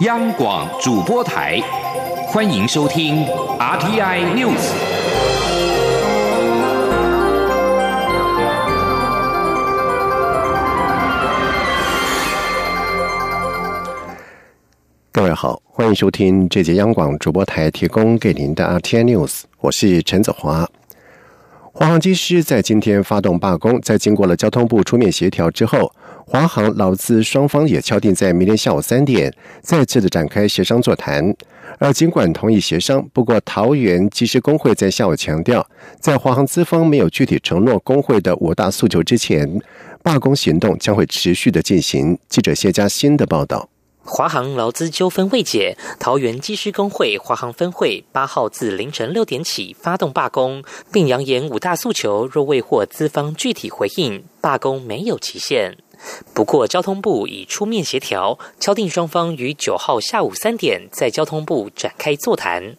央广主播台，欢迎收听 RTI News。各位好，欢迎收听这节央广主播台提供给您的 RTI News，我是陈子华。华航机师在今天发动罢工，在经过了交通部出面协调之后。华航劳资双方也敲定在明天下午三点再次的展开协商座谈。而尽管同意协商，不过桃园机师工会在下午强调，在华航资方没有具体承诺工会的五大诉求之前，罢工行动将会持续的进行。记者谢佳欣的报道。华航劳资纠纷未解，桃园机师工会华航分会八号自凌晨六点起发动罢工，并扬言五大诉求若未获资方具体回应，罢工没有期限。不过，交通部已出面协调，敲定双方于九号下午三点在交通部展开座谈。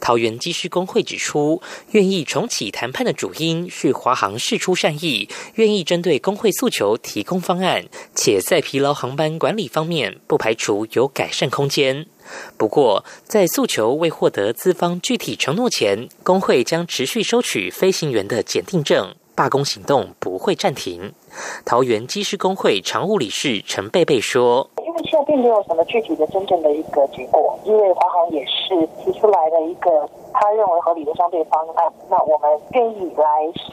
桃园机师工会指出，愿意重启谈判的主因是华航释出善意，愿意针对工会诉求提供方案，且在疲劳航班管理方面不排除有改善空间。不过，在诉求未获得资方具体承诺前，工会将持续收取飞行员的检定证，罢工行动不会暂停。桃园机师工会常务理事陈贝贝说：“因为现在并没有什么具体的、真正的一个结果，因为华航也是提出来的一个。”他认为合理的相对方案，那我们愿意来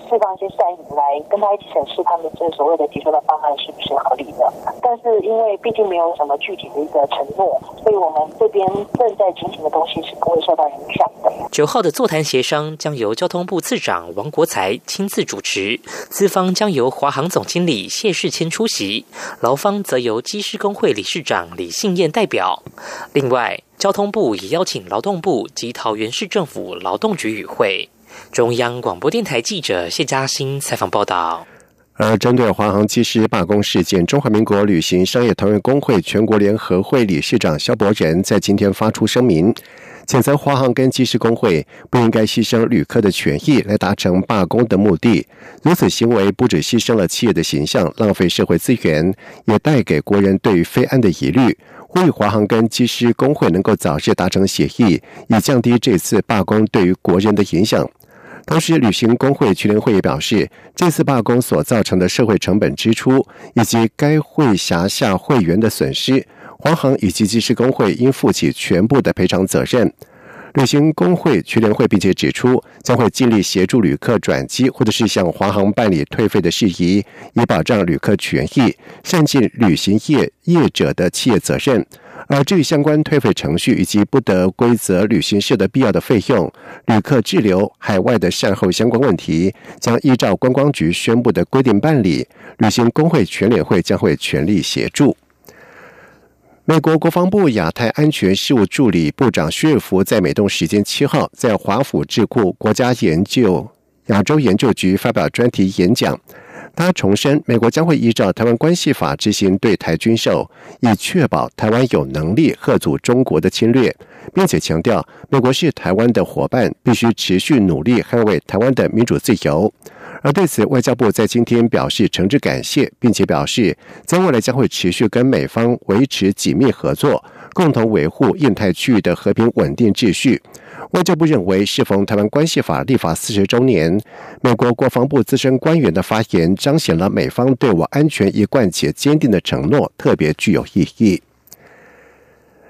释放一些善意，来跟他一起审视他们这所谓的提出的方案是不是合理的。但是因为毕竟没有什么具体的一个承诺，所以我们这边正在进行的东西是不会受到影响的。九号的座谈协商将由交通部次长王国才亲自主持，资方将由华航总经理谢世谦出席，劳方则由机师工会理事长李信燕代表。另外。交通部已邀请劳动部及桃园市政府劳动局与会。中央广播电台记者谢嘉欣采访报道。而针对华航机师罢工事件，中华民国旅行商业同业工会全国联合会理事长肖伯仁在今天发出声明，谴责华航跟机师工会不应该牺牲旅客的权益来达成罢工的目的。如此行为不止牺牲了企业的形象，浪费社会资源，也带给国人对于非安的疑虑。呼吁华航跟机师工会能够早日达成协议，以降低这次罢工对于国人的影响。同时，旅行工会全联会也表示，这次罢工所造成的社会成本支出以及该会辖下会员的损失，华航以及机师工会应负起全部的赔偿责任。旅行工会全联会并且指出，将会尽力协助旅客转机，或者是向华航办理退费的事宜，以保障旅客权益，善尽旅行业业者的企业责任。而至于相关退费程序以及不得规则旅行社的必要的费用、旅客滞留海外的善后相关问题，将依照观光局宣布的规定办理。旅行工会全联会将会全力协助。美国国防部亚太安全事务助理部长薛尔福在美东时间七号在华府智库国家研究亚洲研究局发表专题演讲。他重申，美国将会依照《台湾关系法》执行对台军售，以确保台湾有能力遏阻中国的侵略，并且强调，美国是台湾的伙伴，必须持续努力捍卫台湾的民主自由。而对此，外交部在今天表示诚挚感谢，并且表示在未来将会持续跟美方维持紧密合作，共同维护印太区域的和平稳定秩序。外交部认为，适逢台湾关系法立法四十周年，美国国防部资深官员的发言彰显了美方对我安全一贯且坚定的承诺，特别具有意义。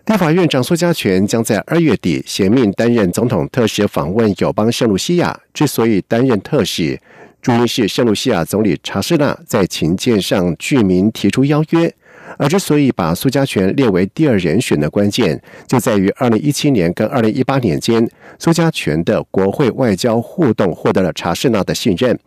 立法院长苏家全将在二月底衔命担任总统特使，访问友邦圣卢西亚。之所以担任特使，主因是圣卢西亚总理查士纳在请柬上居民提出邀约，而之所以把苏家全列为第二人选的关键，就在于二零一七年跟二零一八年间，苏家全的国会外交互动获得了查士纳的信任。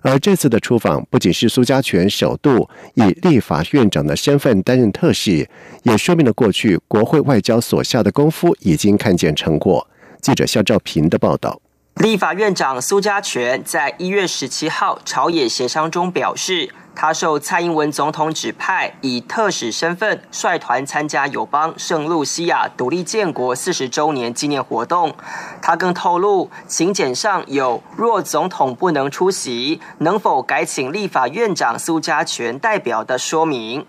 而这次的出访，不仅是苏家全首度以立法院长的身份担任特使，也说明了过去国会外交所下的功夫已经看见成果。记者肖兆平的报道。立法院长苏家全在一月十七号朝野协商中表示，他受蔡英文总统指派，以特使身份率团参加友邦圣露西亚独立建国四十周年纪念活动。他更透露，请柬上有若总统不能出席，能否改请立法院长苏家全代表的说明。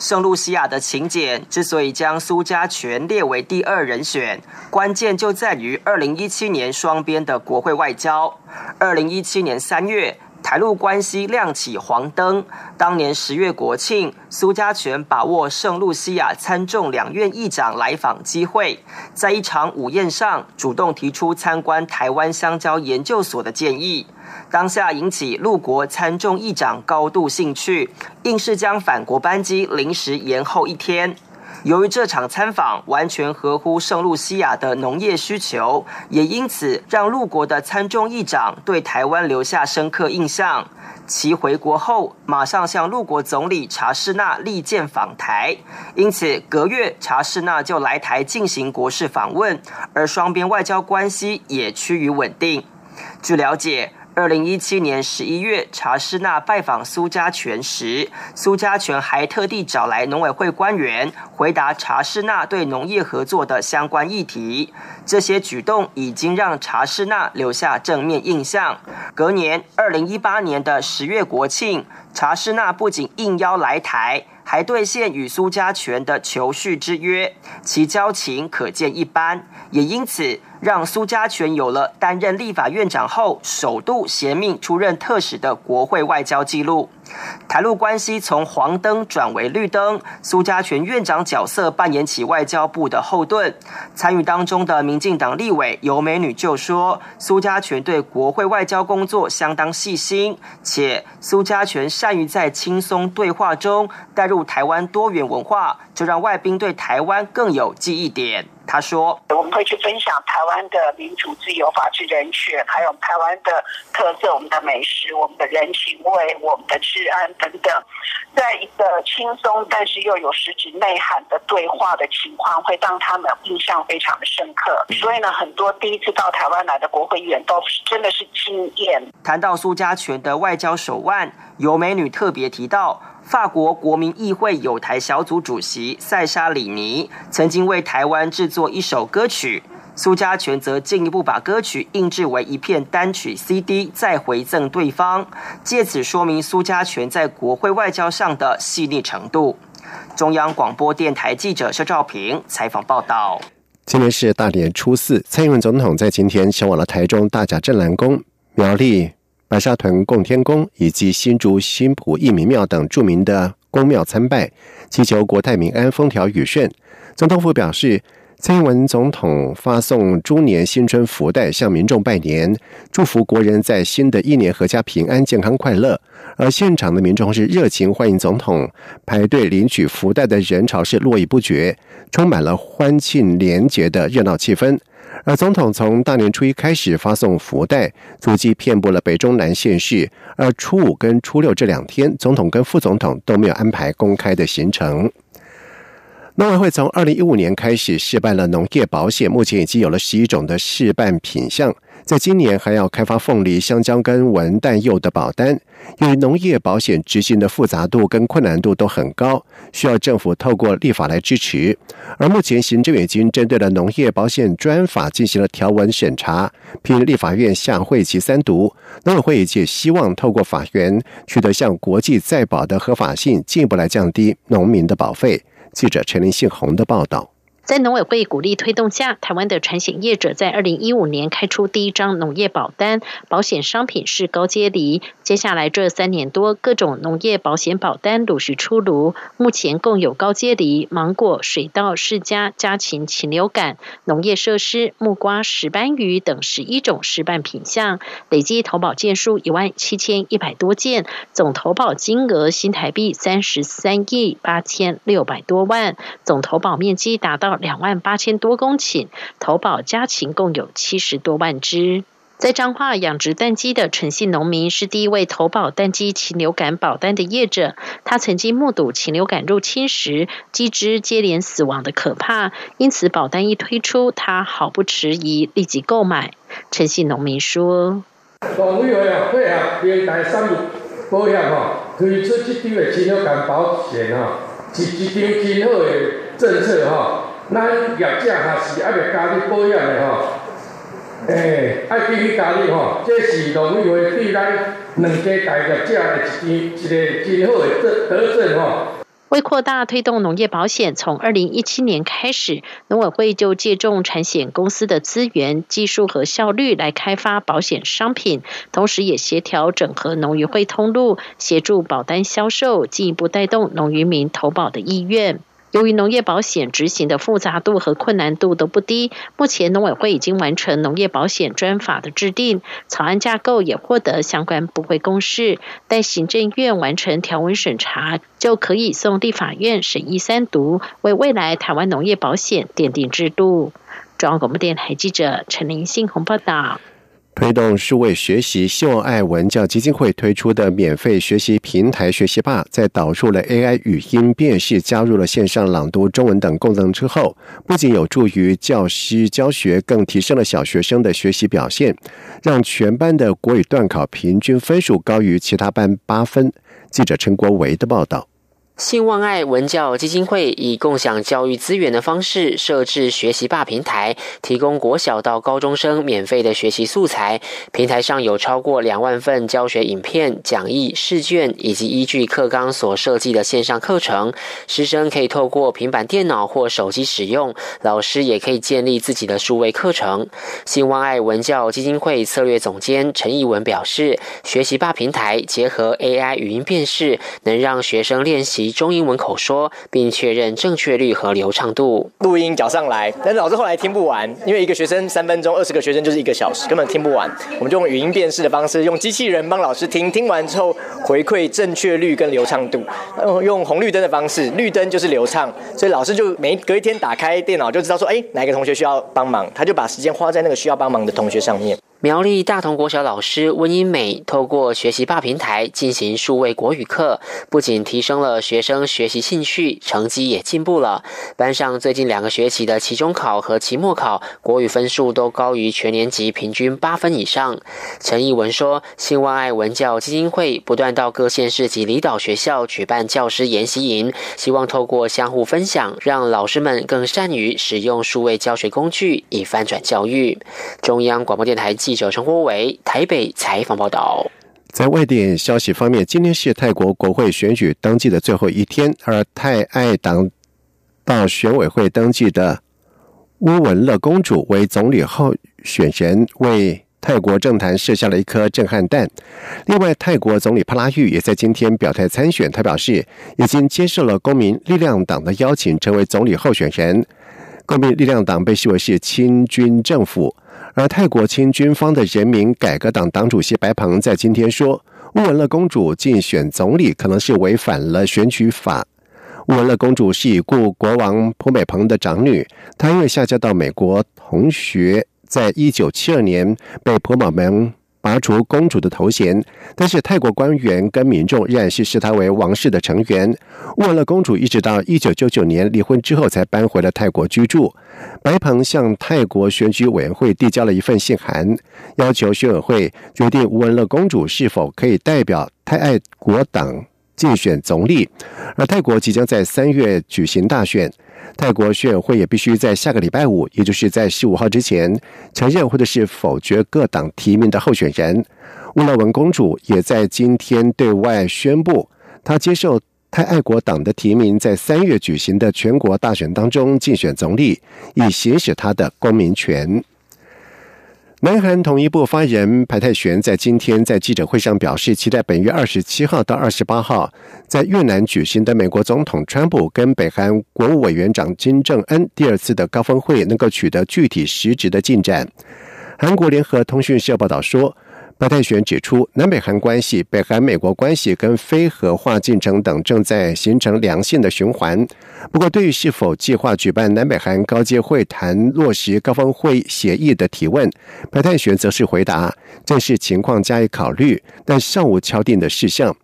圣露西亚的请柬之所以将苏家全列为第二人选，关键就在于二零一七年双边的国会外交。二零一七年三月。台陆关系亮起黄灯。当年十月国庆，苏家全把握圣露西亚参众两院议长来访机会，在一场午宴上主动提出参观台湾香蕉研究所的建议，当下引起陆国参众议长高度兴趣，硬是将返国班机临时延后一天。由于这场参访完全合乎圣露西亚的农业需求，也因此让陆国的参众议长对台湾留下深刻印象。其回国后，马上向陆国总理查士纳力荐访台，因此隔月查士纳就来台进行国事访问，而双边外交关系也趋于稳定。据了解。二零一七年十一月，查士纳拜访苏家全时，苏家全还特地找来农委会官员回答查士纳对农业合作的相关议题。这些举动已经让查士纳留下正面印象。隔年，二零一八年的十月国庆，查士纳不仅应邀来台。还兑现与苏家全的求续之约，其交情可见一斑，也因此让苏家全有了担任立法院长后首度衔命出任特使的国会外交记录。台陆关系从黄灯转为绿灯，苏家全院长角色扮演起外交部的后盾。参与当中的民进党立委尤美女就说，苏家全对国会外交工作相当细心，且苏家全善于在轻松对话中带入台湾多元文化，就让外宾对台湾更有记忆点。他说：“我们会去分享台湾的民主、自由、法治、人权，还有台湾的特色、我们的美食、我们的人情味、我们的治安等等，在一个轻松但是又有实质内涵的对话的情况，会让他们印象非常的深刻。所以呢，很多第一次到台湾来的国会议员都真的是惊艳。”谈到苏家全的外交手腕，有美女特别提到。法国国民议会友台小组主席塞沙里尼曾经为台湾制作一首歌曲，苏家全则进一步把歌曲印制为一片单曲 CD，再回赠对方，借此说明苏家全在国会外交上的细腻程度。中央广播电台记者肖兆平采访报道。今天是大年初四，蔡英文总统在今天前往了台中大甲镇澜宫、苗栗。白沙屯供天宫以及新竹新浦义民庙等著名的宫庙参拜，祈求国泰民安、风调雨顺。总统府表示，蔡英文总统发送猪年新春福袋向民众拜年，祝福国人在新的一年阖家平安、健康快乐。而现场的民众是热情欢迎总统，排队领取福袋的人潮是络绎不绝，充满了欢庆廉洁的热闹气氛。而总统从大年初一开始发送福袋，足迹遍布了北中南县市。而初五跟初六这两天，总统跟副总统都没有安排公开的行程。农委会从二零一五年开始试办了农业保险，目前已经有了十一种的试办品项。在今年还要开发凤梨、香蕉跟文旦柚的保单，由于农业保险执行的复杂度跟困难度都很高，需要政府透过立法来支持。而目前行政院已经针对了农业保险专法进行了条文审查，并立法院下会期三读，农委会也希望透过法源取得向国际再保的合法性，进一步来降低农民的保费。记者陈林信宏的报道。在农委会鼓励推动下，台湾的产险业者在二零一五年开出第一张农业保单，保险商品是高阶梨。接下来这三年多，各种农业保险保单陆续出炉，目前共有高阶梨、芒果、水稻、释迦、家禽、禽流感、农业设施、木瓜、石斑鱼等十一种示范品项，累计投保件数一万七千一百多件，总投保金额新台币三十三亿八千六百多万，总投保面积达到。两万八千多公顷，投保家禽共有七十多万只。在彰化养殖蛋鸡的陈姓农民是第一位投保蛋鸡禽流感保单的业者。他曾经目睹禽流感入侵时鸡只接连死亡的可怕，因此保单一推出，他毫不迟疑立即购买。陈姓农民说：“保险啊，保险，第三保险哈。”推出这张的禽流感保险吼，是一张真好的政策吼。咱业者还是爱要加入保险的吼，诶，爱继续加入吼，这是农委会对咱两家大业者的一一个真好的德德政吼。为扩大推动农业保险，从二零一七年开始，农委会就借重产险公司的资源、技术和效率来开发保险商品，同时也协调整合农渔会通路，协助保单销售，进一步带动农渔民投保的意愿。由于农业保险执行的复杂度和困难度都不低，目前农委会已经完成农业保险专法的制定，草案架构也获得相关部会公示，待行政院完成条文审查，就可以送立法院审议三读，为未来台湾农业保险奠定制度。中央广播电台记者陈林信鸿报道。推动数位学习，希望爱文教基金会推出的免费学习平台学习霸，在导入了 AI 语音辨识、加入了线上朗读中文等功能之后，不仅有助于教师教学，更提升了小学生的学习表现，让全班的国语段考平均分数高于其他班八分。记者陈国维的报道。信望爱文教基金会以共享教育资源的方式设置学习霸平台，提供国小到高中生免费的学习素材。平台上有超过两万份教学影片、讲义、试卷，以及依据课纲所设计的线上课程。师生可以透过平板电脑或手机使用，老师也可以建立自己的数位课程。信望爱文教基金会策略总监陈义文表示，学习霸平台结合 AI 语音辨识，能让学生练习。中英文口说，并确认正确率和流畅度。录音缴上来，但是老师后来听不完，因为一个学生三分钟，二十个学生就是一个小时，根本听不完。我们就用语音辨识的方式，用机器人帮老师听，听完之后回馈正确率跟流畅度。用用红绿灯的方式，绿灯就是流畅，所以老师就每隔一天打开电脑就知道说，哎，哪个同学需要帮忙，他就把时间花在那个需要帮忙的同学上面。苗栗大同国小老师温英美透过学习霸平台进行数位国语课，不仅提升了学生学习兴趣，成绩也进步了。班上最近两个学期的期中考和期末考国语分数都高于全年级平均八分以上。陈义文说：“新万爱文教基金会不断到各县市及离岛学校举办教师研习营，希望透过相互分享，让老师们更善于使用数位教学工具，以翻转教育。”中央广播电台。记者陈国伟台北采访报道。在外电消息方面，今天是泰国国会选举登记的最后一天，而泰爱党到选委会登记的乌文乐公主为总理候选人，为泰国政坛设下了一颗震撼弹。另外，泰国总理帕拉育也在今天表态参选，他表示已经接受了公民力量党的邀请，成为总理候选人。公民力量党被视为是亲军政府。而泰国亲军方的人民改革党党主席白鹏在今天说，乌文乐公主竞选总理可能是违反了选举法。乌文乐公主是已故国王普美蓬的长女，她因为下嫁到美国同学，在一九七二年被普美蓬。拔除公主的头衔，但是泰国官员跟民众仍然是视她为王室的成员。沃勒公主一直到一九九九年离婚之后才搬回了泰国居住。白鹏向泰国选举委员会递交了一份信函，要求选委会决定乌尔勒公主是否可以代表泰爱国党竞选总理。而泰国即将在三月举行大选。泰国选委会也必须在下个礼拜五，也就是在十五号之前，承认或者是否决各党提名的候选人。乌拉文公主也在今天对外宣布，她接受泰爱国党的提名，在三月举行的全国大选当中竞选总理，以行使她的公民权。南韩统一部发言人朴泰玄在今天在记者会上表示，期待本月二十七号到二十八号在越南举行的美国总统川普跟北韩国务委员长金正恩第二次的高峰会能够取得具体实质的进展。韩国联合通讯社报道说。白泰玄指出，南北韩关系、北韩美国关系跟非核化进程等正在形成良性的循环。不过，对于是否计划举办南北韩高阶会谈、落实高峰会协议的提问，白泰玄则是回答：正是情况加以考虑，但尚无敲定的事项。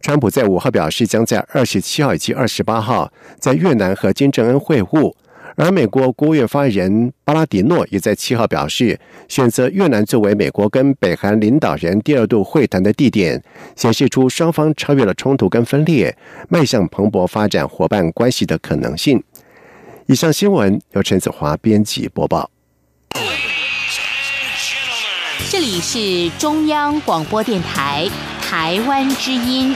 川普在五号表示，将在二十七号以及二十八号在越南和金正恩会晤。而美国国务院发言人巴拉迪诺也在七号表示，选择越南作为美国跟北韩领导人第二度会谈的地点，显示出双方超越了冲突跟分裂，迈向蓬勃发展伙伴关系的可能性。以上新闻由陈子华编辑播报。这里是中央广播电台台湾之音。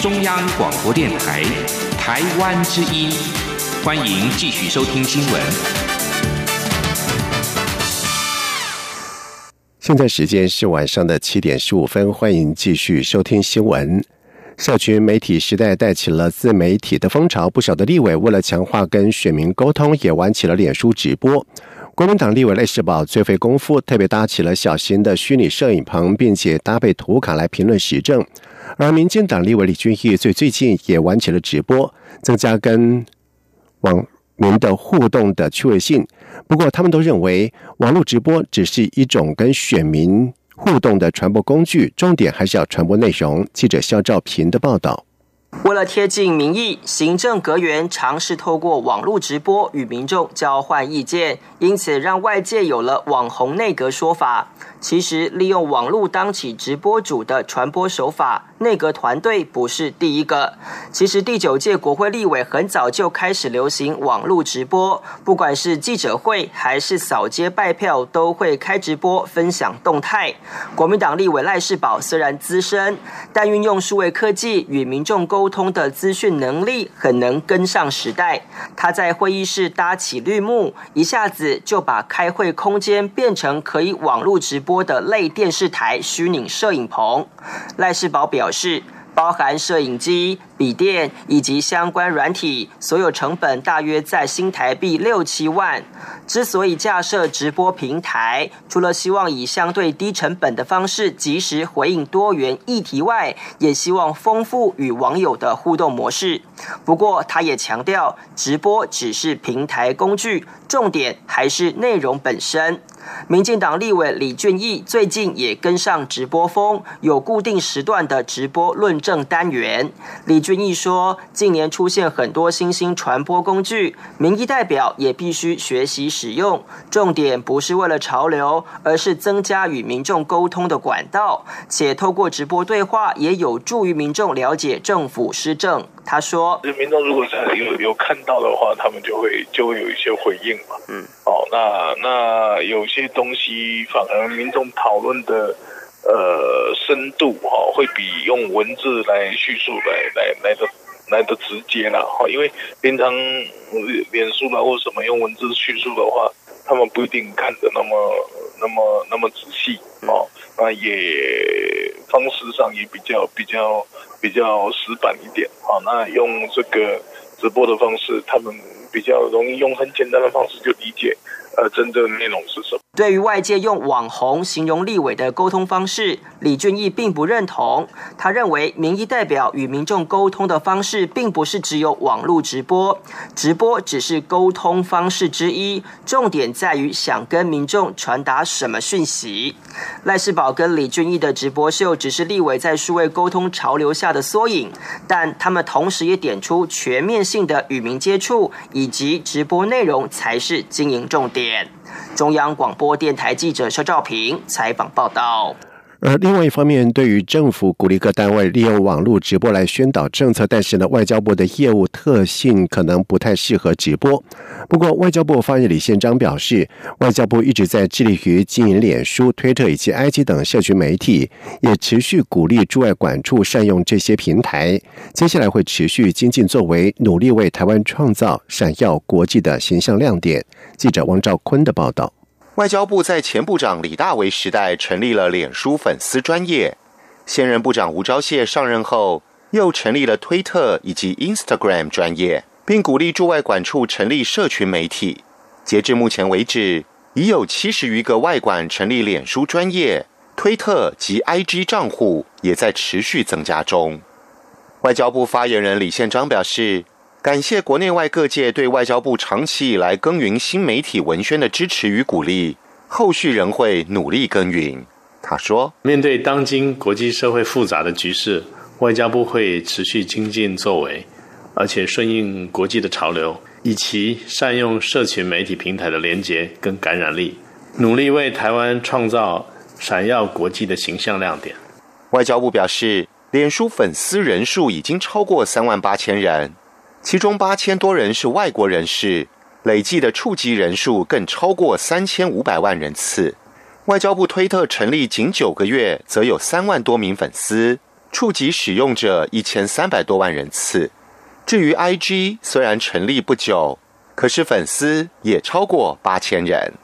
中央广播电台台湾之音，欢迎继续收听新闻。现在时间是晚上的七点十五分，欢迎继续收听新闻。社群媒体时代带起了自媒体的风潮，不少的立委为了强化跟选民沟通，也玩起了脸书直播。国民党立委赖世宝最费功夫，特别搭起了小型的虚拟摄影棚，并且搭配图卡来评论时政。而民进党立委李俊毅最最近也玩起了直播，增加跟网民的互动的趣味性。不过，他们都认为网络直播只是一种跟选民互动的传播工具，重点还是要传播内容。记者肖兆平的报道。为了贴近民意，行政阁员尝试透过网络直播与民众交换意见，因此让外界有了“网红内阁”说法。其实，利用网络当起直播主的传播手法，内阁团队不是第一个。其实，第九届国会立委很早就开始流行网络直播，不管是记者会还是扫街拜票，都会开直播分享动态。国民党立委赖世宝虽然资深，但运用数位科技与民众沟通的资讯能力很能跟上时代。他在会议室搭起绿幕，一下子就把开会空间变成可以网络直播。播的类电视台虚拟摄影棚，赖世宝表示，包含摄影机。笔电以及相关软体，所有成本大约在新台币六七万。之所以架设直播平台，除了希望以相对低成本的方式及时回应多元议题外，也希望丰富与网友的互动模式。不过，他也强调，直播只是平台工具，重点还是内容本身。民进党立委李俊毅最近也跟上直播风，有固定时段的直播论证单元。李。俊毅说，近年出现很多新兴传播工具，民意代表也必须学习使用。重点不是为了潮流，而是增加与民众沟通的管道，且透过直播对话，也有助于民众了解政府施政。他说：“民众如果有有看到的话，他们就会就会有一些回应嘛。嗯，哦，那那有些东西反而民众讨论的。”呃，深度哈会比用文字来叙述来来来的来的直接啦哈，因为平常脸书啦或什么用文字叙述的话，他们不一定看得那么那么那么仔细哦，那也方式上也比较比较比较死板一点啊，那用这个直播的方式，他们比较容易用很简单的方式就理解。呃，真正内容是什么？对于外界用网红形容立委的沟通方式，李俊毅并不认同。他认为，民意代表与民众沟通的方式，并不是只有网络直播，直播只是沟通方式之一，重点在于想跟民众传达什么讯息。赖世宝跟李俊毅的直播秀，只是立委在数位沟通潮流下的缩影，但他们同时也点出全面性的与民接触以及直播内容才是经营重点。中央广播电台记者肖兆平采访报道。而另外一方面，对于政府鼓励各单位利用网络直播来宣导政策，但是呢，外交部的业务特性可能不太适合直播。不过，外交部发言人李宪章表示，外交部一直在致力于经营脸书、推特以及 IG 等社群媒体，也持续鼓励驻外管处善用这些平台。接下来会持续精进作为，努力为台湾创造闪耀国际的形象亮点。记者王兆坤的报道。外交部在前部长李大为时代成立了脸书粉丝专业，现任部长吴钊燮上任后又成立了推特以及 Instagram 专业，并鼓励驻外管处成立社群媒体。截至目前为止，已有七十余个外管成立脸书专业、推特及 IG 账户，也在持续增加中。外交部发言人李宪章表示。感谢国内外各界对外交部长期以来耕耘新媒体文宣的支持与鼓励，后续仍会努力耕耘。他说：“面对当今国际社会复杂的局势，外交部会持续精进作为，而且顺应国际的潮流，以其善用社群媒体平台的连结跟感染力，努力为台湾创造闪耀国际的形象亮点。”外交部表示，脸书粉丝人数已经超过三万八千人，其中八千多人是外国人士，累计的触及人数更超过三千五百万人次。外交部推特成立仅九个月，则有三万多名粉丝，触及使用者一千三百多万人次。至于 IG，虽然成立不久，可是粉丝也超过八千人。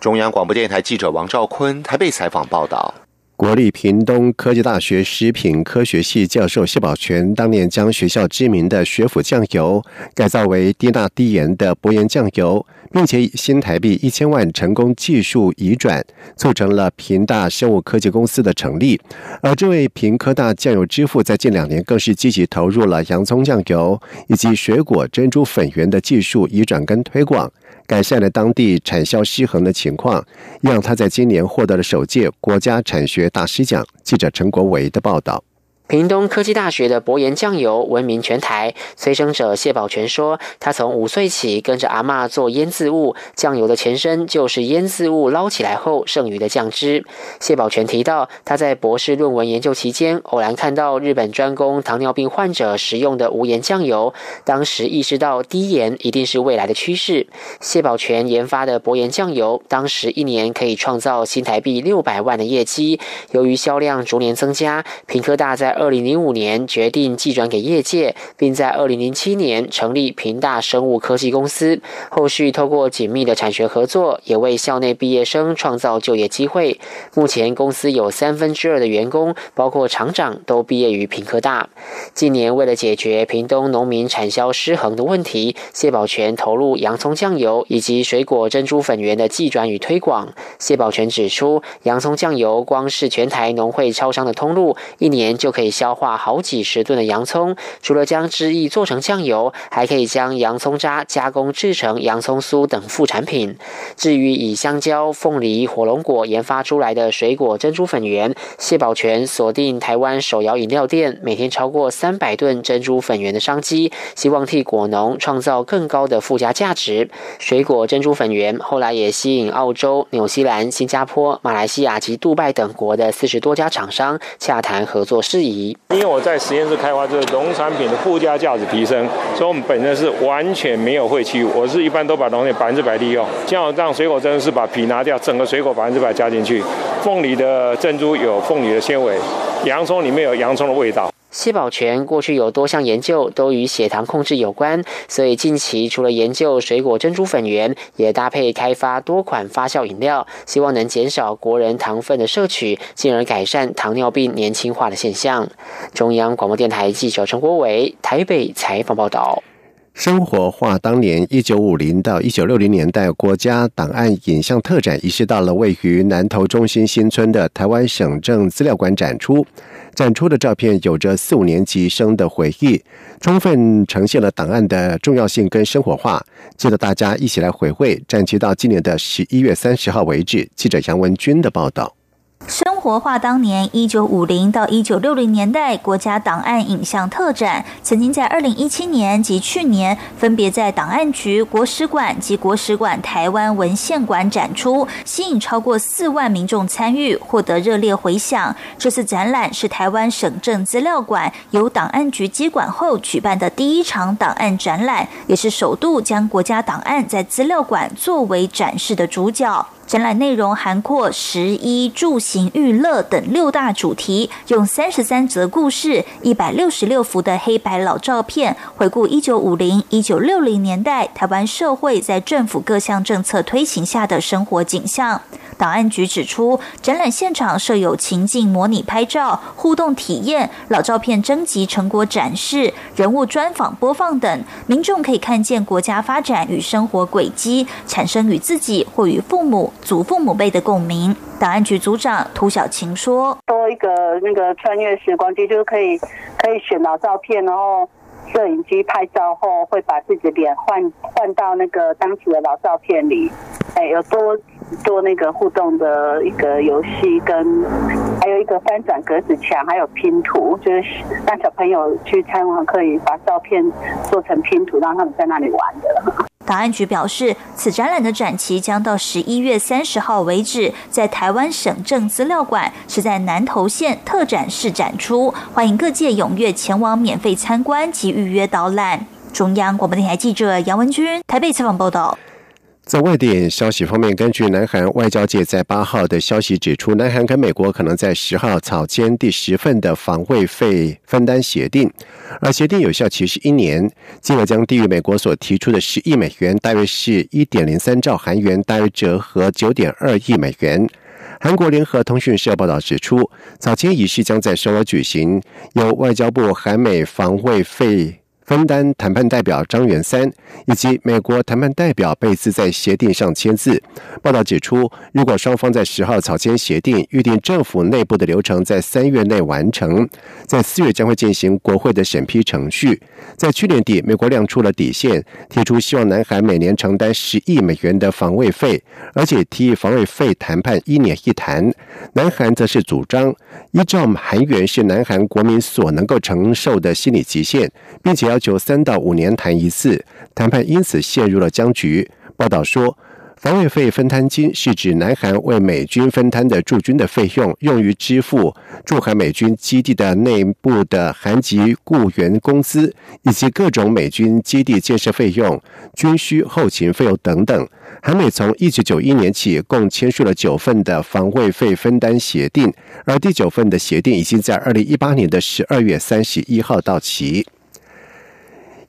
中央广播电台记者王兆坤台北采访报道。国立屏东科技大学食品科学系教授谢宝全当年将学校知名的学府酱油改造为低钠低盐的薄盐酱油，并且以新台币一千万成功技术移转，促成了屏大生物科技公司的成立。而这位屏科大酱油之父在近两年更是积极投入了洋葱酱油以及水果珍珠粉圆的技术移转跟推广。改善了当地产销失衡的情况，让他在今年获得了首届国家产学大师奖。记者陈国伟的报道。屏东科技大学的博研酱油闻名全台。催生者谢宝全说，他从五岁起跟着阿妈做腌渍物，酱油的前身就是腌渍物捞起来后剩余的酱汁。谢宝全提到，他在博士论文研究期间，偶然看到日本专供糖尿病患者食用的无盐酱油，当时意识到低盐一定是未来的趋势。谢宝全研发的博盐酱油，当时一年可以创造新台币六百万的业绩。由于销量逐年增加，平科大在二零零五年决定寄转给业界，并在二零零七年成立平大生物科技公司。后续透过紧密的产学合作，也为校内毕业生创造就业机会。目前公司有三分之二的员工，包括厂长，都毕业于平科大。近年为了解决屏东农民产销失衡的问题，谢宝全投入洋葱酱油以及水果珍珠粉圆的寄转与推广。谢宝全指出，洋葱酱油光是全台农会超商的通路，一年就可以可以。消化好几十吨的洋葱，除了将汁液做成酱油，还可以将洋葱渣加工制成洋葱酥等副产品。至于以香蕉、凤梨、火龙果研发出来的水果珍珠粉圆，谢宝全锁定台湾手摇饮料店每天超过三百吨珍珠粉圆的商机，希望替果农创造更高的附加价值。水果珍珠粉圆后来也吸引澳洲、纽西兰、新加坡、马来西亚及杜拜等国的四十多家厂商洽谈合作事宜。因为我在实验室开发这个农产品的附加价值提升，所以我们本身是完全没有废弃物。我是一般都把农业百分之百利用，像我让水果真的是把皮拿掉，整个水果百分之百加进去。凤梨的珍珠有凤梨的纤维，洋葱里面有洋葱的味道。谢宝全过去有多项研究都与血糖控制有关，所以近期除了研究水果珍珠粉圆，也搭配开发多款发酵饮料，希望能减少国人糖分的摄取，进而改善糖尿病年轻化的现象。中央广播电台记者陈国伟台北采访报道。生活化当年一九五零到一九六零年代国家档案影像特展，移师到了位于南投中心新村的台湾省政资料馆展出。展出的照片有着四五年级生的回忆，充分呈现了档案的重要性跟生活化，记得大家一起来回味。展期到今年的十一月三十号为止。记者杨文军的报道。生活化当年一九五零到一九六零年代国家档案影像特展，曾经在二零一七年及去年分别在档案局、国史馆及国史馆台湾文献馆展出，吸引超过四万民众参与，获得热烈回响。这次展览是台湾省政资料馆由档案局接管后举办的第一场档案展览，也是首度将国家档案在资料馆作为展示的主角。展览内容涵括食衣住行娱乐等六大主题，用三十三则故事、一百六十六幅的黑白老照片，回顾一九五零、一九六零年代台湾社会在政府各项政策推行下的生活景象。档案局指出，展览现场设有情境模拟拍照、互动体验、老照片征集成果展示、人物专访播放等，民众可以看见国家发展与生活轨迹，产生与自己或与父母。祖父母辈的共鸣。档案局组长涂小晴说：“多一个那个穿越时光机，就是可以可以选老照片，然后摄影机拍照后，会把自己的脸换换到那个当时的老照片里，哎，有多做那个互动的一个游戏，跟还有一个翻转格子墙，还有拼图，就是让小朋友去参观可以把照片做成拼图，让他们在那里玩的。档案局表示，此展览的展期将到十一月三十号为止，在台湾省政资料馆是在南投县特展室展出，欢迎各界踊跃前往免费参观及预约导览。中央广播电台记者杨文君台北采访报道。在外电消息方面，根据南韩外交界在八号的消息指出，南韩跟美国可能在十号草签第十份的防卫费分担协定，而协定有效期是一年，金额将低于美国所提出的十亿美元，大约是一点零三兆韩元，大约折合九点二亿美元。韩国联合通讯社报道指出，草签仪式将在首尔举行，由外交部韩美防卫费。分担谈判代表张元三以及美国谈判代表贝兹在协定上签字。报道指出，如果双方在十号草签协定，预定政府内部的流程在三月内完成，在四月将会进行国会的审批程序。在去年底，美国亮出了底线，提出希望南韩每年承担十亿美元的防卫费，而且提议防卫费谈判一年一谈。南韩则是主张，依照韩元是南韩国民所能够承受的心理极限，并且要。就三到五年谈一次，谈判因此陷入了僵局。报道说，防卫费分摊金是指南韩为美军分摊的驻军的费用，用于支付驻韩美军基地的内部的韩籍雇员工资，以及各种美军基地建设费用、军需后勤费用等等。韩美从一九九一年起共签署了九份的防卫费分担协定，而第九份的协定已经在二零一八年的十二月三十一号到期。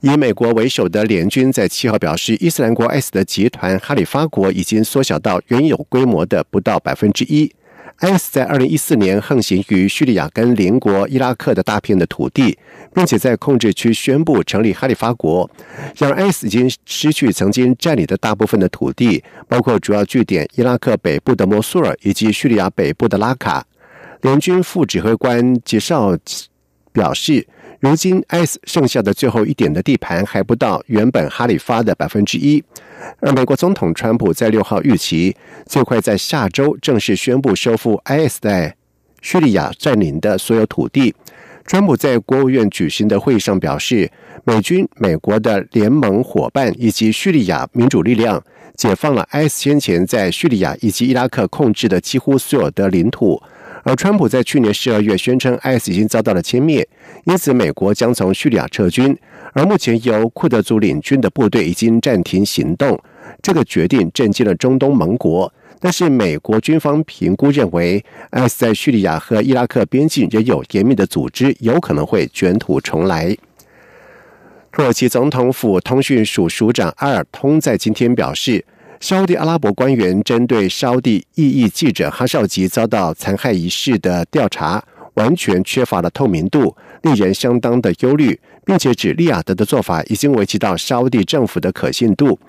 以美国为首的联军在七号表示，伊斯兰国 S 的集团哈里发国已经缩小到原有规模的不到百分之一。S 在二零一四年横行于叙利亚跟邻国伊拉克的大片的土地，并且在控制区宣布成立哈里发国。然而，S 已经失去曾经占领的大部分的土地，包括主要据点伊拉克北部的摩苏尔以及叙利亚北部的拉卡。联军副指挥官吉绍表示。如今，S 剩下的最后一点的地盘还不到原本哈里发的百分之一，而美国总统川普在六号预期最快在下周正式宣布收复 IS 在叙利亚占领的所有土地。川普在国务院举行的会议上表示，美军、美国的联盟伙伴以及叙利亚民主力量解放了 IS 先前在叙利亚以及伊拉克控制的几乎所有的领土。而川普在去年十二月宣称，IS 已经遭到了歼灭，因此美国将从叙利亚撤军。而目前由库德族领军的部队已经暂停行动。这个决定震惊了中东盟国，但是美国军方评估认为，IS 在叙利亚和伊拉克边境仍有严密的组织，有可能会卷土重来。土耳其总统府通讯署署长阿尔通在今天表示。沙地阿拉伯官员针对沙地异议记者哈绍吉遭到残害一事的调查，完全缺乏了透明度，令人相当的忧虑，并且指利雅得的做法已经危及到沙地政府的可信度。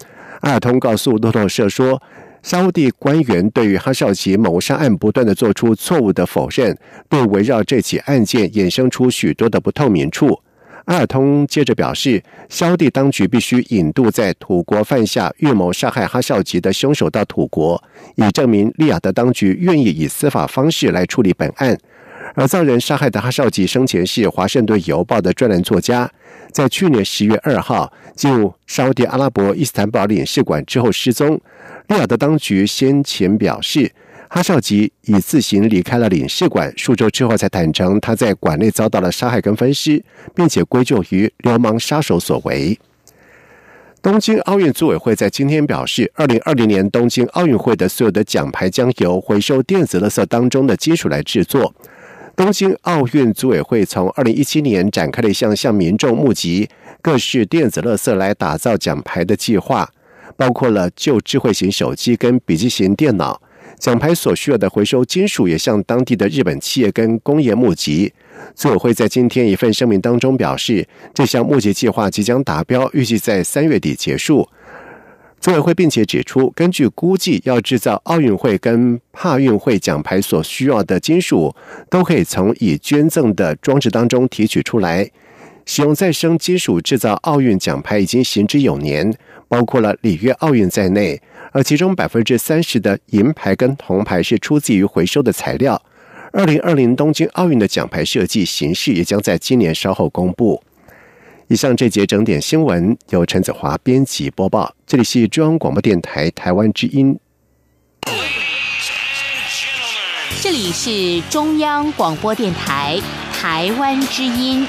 阿尔通告诉路透社说，沙地官员对于哈绍吉谋杀案不断的做出错误的否认，对围绕这起案件衍生出许多的不透明处。阿尔通接着表示，沙地当局必须引渡在土国犯下预谋杀害哈绍吉的凶手到土国，以证明利雅得当局愿意以司法方式来处理本案。而造人杀害的哈绍吉生前是《华盛顿邮报》的专栏作家，在去年十月二号进入沙地阿拉伯伊斯坦堡领事馆之后失踪。利雅得当局先前表示。哈少吉已自行离开了领事馆，数周之后才坦诚他在馆内遭到了杀害跟分尸，并且归咎于流氓杀手所为。东京奥运组委会在今天表示，二零二零年东京奥运会的所有的奖牌将由回收电子垃圾当中的金属来制作。东京奥运组委会从二零一七年展开了一项向民众募集各式电子垃圾来打造奖牌的计划，包括了旧智慧型手机跟笔记型电脑。奖牌所需要的回收金属也向当地的日本企业跟工业募集。组委会在今天一份声明当中表示，这项募集计划即将达标，预计在三月底结束。组委会并且指出，根据估计，要制造奥运会跟帕运会奖牌所需要的金属，都可以从已捐赠的装置当中提取出来。使用再生金属制造奥运奖牌已经行之有年，包括了里约奥运在内。而其中百分之三十的银牌跟铜牌是出自于回收的材料。二零二零东京奥运的奖牌设计形式也将在今年稍后公布。以上这节整点新闻由陈子华编辑播报，这里是中央广播电台台湾之音。这里是中央广播电台台湾之音。